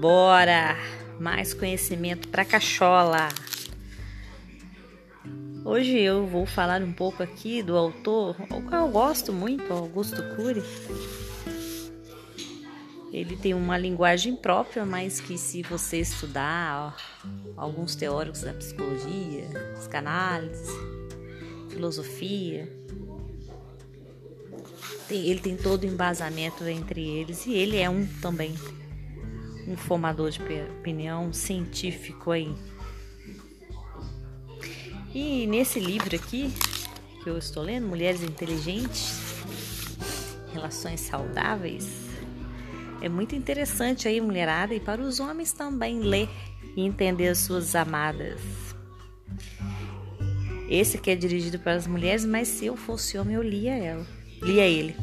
Bora! Mais conhecimento para cachola. Hoje eu vou falar um pouco aqui do autor, o qual eu gosto muito, Augusto Cury. Ele tem uma linguagem própria, mas que se você estudar ó, alguns teóricos da psicologia, psicanálise, filosofia, tem, ele tem todo o embasamento entre eles e ele é um também um formador de opinião científico aí. E nesse livro aqui que eu estou lendo, Mulheres Inteligentes, Relações Saudáveis, é muito interessante aí, mulherada, e para os homens também ler e entender as suas amadas. Esse aqui é dirigido para as mulheres, mas se eu fosse homem, eu lia ela, lia ele.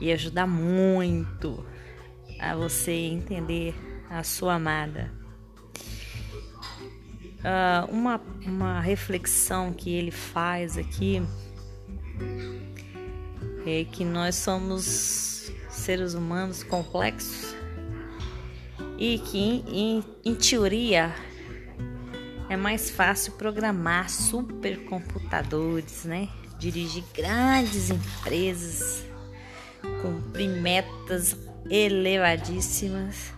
Ia ajudar muito a você entender a sua amada. Uh, uma, uma reflexão que ele faz aqui é que nós somos seres humanos complexos e que, em, em teoria, é mais fácil programar supercomputadores, né? Dirigir grandes empresas, cumprir metas elevadíssimas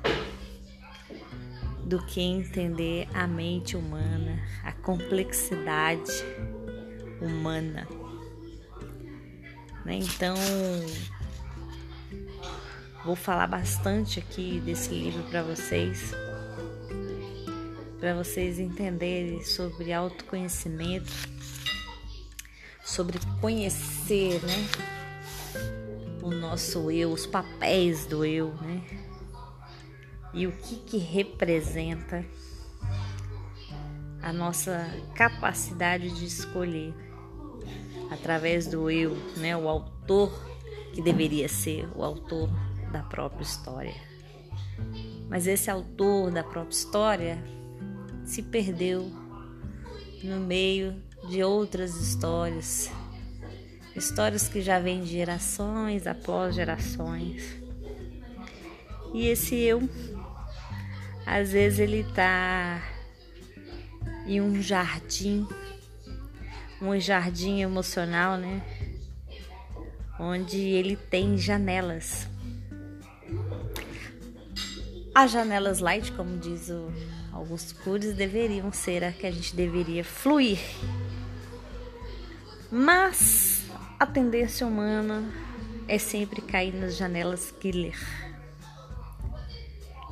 do que entender a mente humana, a complexidade humana. Né? Então, vou falar bastante aqui desse livro para vocês, para vocês entenderem sobre autoconhecimento, sobre conhecer, né? O nosso eu, os papéis do eu, né? E o que que representa a nossa capacidade de escolher através do eu, né? O autor que deveria ser o autor da própria história. Mas esse autor da própria história se perdeu no meio de outras histórias histórias que já vêm de gerações após gerações. E esse eu, às vezes ele tá em um jardim, um jardim emocional, né? Onde ele tem janelas. As janelas light, como diz o Augusto Curies, deveriam ser a que a gente deveria fluir. Mas a tendência humana é sempre cair nas janelas killer.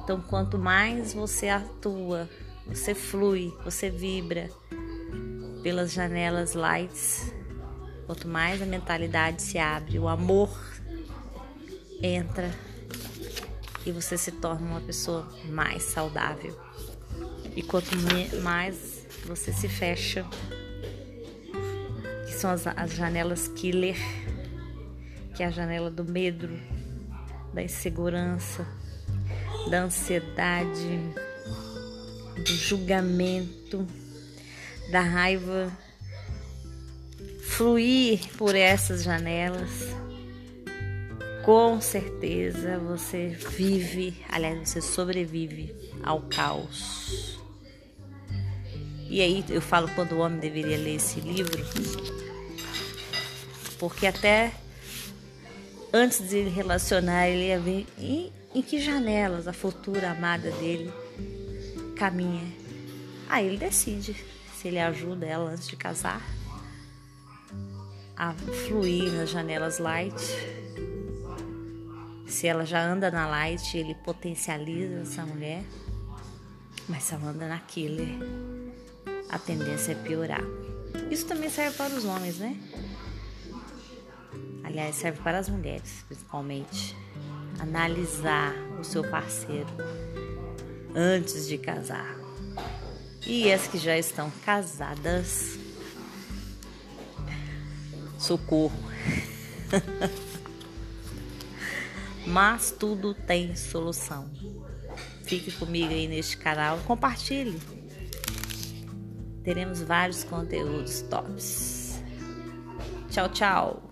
Então, quanto mais você atua, você flui, você vibra pelas janelas lights, quanto mais a mentalidade se abre, o amor entra e você se torna uma pessoa mais saudável. E quanto mais você se fecha, são as, as janelas killer, que é a janela do medo, da insegurança, da ansiedade, do julgamento, da raiva. Fluir por essas janelas, com certeza você vive, aliás, você sobrevive ao caos. E aí eu falo quando o homem deveria ler esse livro, porque até antes de relacionar, ele ia ver em, em que janelas a futura amada dele caminha. Aí ele decide se ele ajuda ela antes de casar a fluir nas janelas light. Se ela já anda na light, ele potencializa essa mulher. Mas se ela anda na killer, a tendência é piorar. Isso também serve para os homens, né? Aliás, serve para as mulheres, principalmente. Analisar o seu parceiro antes de casar. E as que já estão casadas, socorro. Mas tudo tem solução. Fique comigo aí neste canal, compartilhe. Teremos vários conteúdos tops. Tchau, tchau.